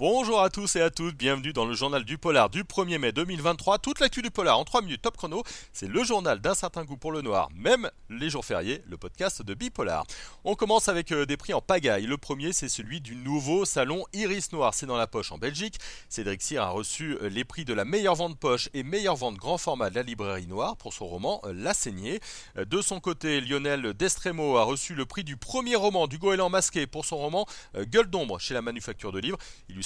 à tous et à toutes, bienvenue dans le journal du polar du 1er mai 2023. Toute l'actu du polar en 3 minutes top chrono, c'est le journal d'un certain goût pour le noir, même les jours fériés, le podcast de Bipolar. On commence avec euh, des prix en pagaille. Le premier, c'est celui du nouveau salon Iris Noir, c'est dans la poche en Belgique. Cédric Cyr a reçu euh, les prix de la meilleure vente poche et meilleure vente grand format de la librairie noire pour son roman euh, La Saignée. De son côté, Lionel Destremo a reçu le prix du premier roman du goéland masqué pour son roman Gueule d'ombre chez la manufacture de livres.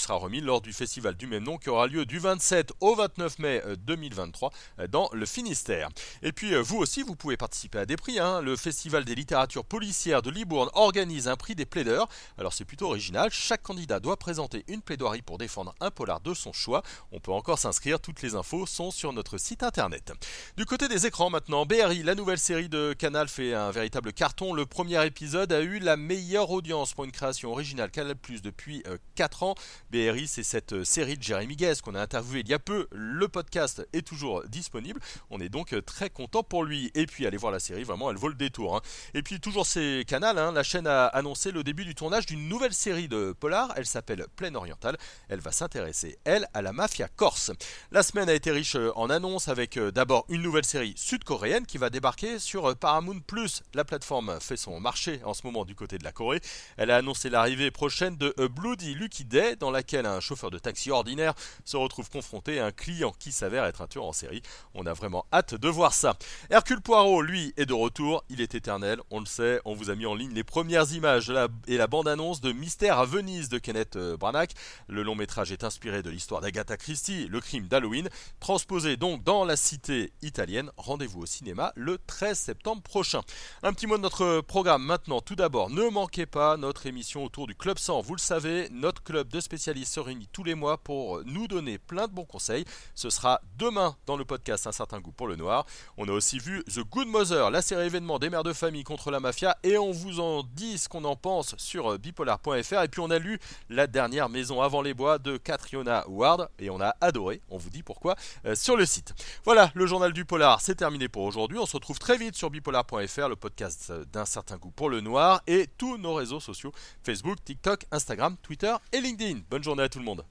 Sera remis lors du festival du même nom qui aura lieu du 27 au 29 mai 2023 euh, euh, dans le Finistère. Et puis euh, vous aussi, vous pouvez participer à des prix. Hein. Le Festival des littératures policières de Libourne organise un prix des plaideurs. Alors c'est plutôt original. Chaque candidat doit présenter une plaidoirie pour défendre un polar de son choix. On peut encore s'inscrire. Toutes les infos sont sur notre site internet. Du côté des écrans maintenant, BRI, la nouvelle série de Canal fait un véritable carton. Le premier épisode a eu la meilleure audience pour une création originale Canal Plus depuis 4 ans. BRI, c'est cette euh, série de Jérémy Guez qu'on a interviewé il y a peu. Le podcast est toujours disponible. On est donc euh, très content pour lui. Et puis, allez voir la série, vraiment, elle vaut le détour. Hein. Et puis, toujours c'est Canal, hein, la chaîne a annoncé le début du tournage d'une nouvelle série de Polar. Elle s'appelle Plaine Orientale. Elle va s'intéresser, elle, à la mafia corse. La semaine a été riche euh, en annonces avec d'abord une nouvelle série sud-coréenne qui va débarquer sur Paramount. La plateforme fait son marché en ce moment du côté de la Corée. Elle a annoncé l'arrivée prochaine de Bloody Lucky Day dans laquelle un chauffeur de taxi ordinaire se retrouve confronté à un client qui s'avère être un tueur en série. On a vraiment hâte de voir ça. Hercule Poirot, lui, est de retour. Il est éternel, on le sait. On vous a mis en ligne les premières images et la bande-annonce de Mystère à Venise de Kenneth euh, Branagh. Le long métrage est inspiré de l'histoire d'Agatha Christie, le crime d'Halloween, transposé donc dans la cité italienne. Rendez-vous au cinéma le 13 septembre prochain. Un petit mot de notre programme maintenant. Tout d'abord, ne manquez pas notre émission autour du Club 100. Vous le savez, notre club de spécialistes se réunit tous les mois pour nous donner plein de bons conseils. Ce sera demain dans le podcast Un certain goût pour le noir. On a aussi vu The Good Mother, la série événement des mères de famille contre la mafia, et on vous en dit ce qu'on en pense sur bipolar.fr. Et puis on a lu La dernière maison avant les bois de Catriona Ward, et on a adoré, on vous dit pourquoi, euh, sur le site. Voilà, le journal du polar, c'est terminé pour aujourd'hui. On se retrouve très vite sur bipolar.fr, le podcast d'un certain goût pour le noir, et tous nos réseaux sociaux Facebook, TikTok, Instagram, Twitter et LinkedIn. Bonne journée à tout le monde.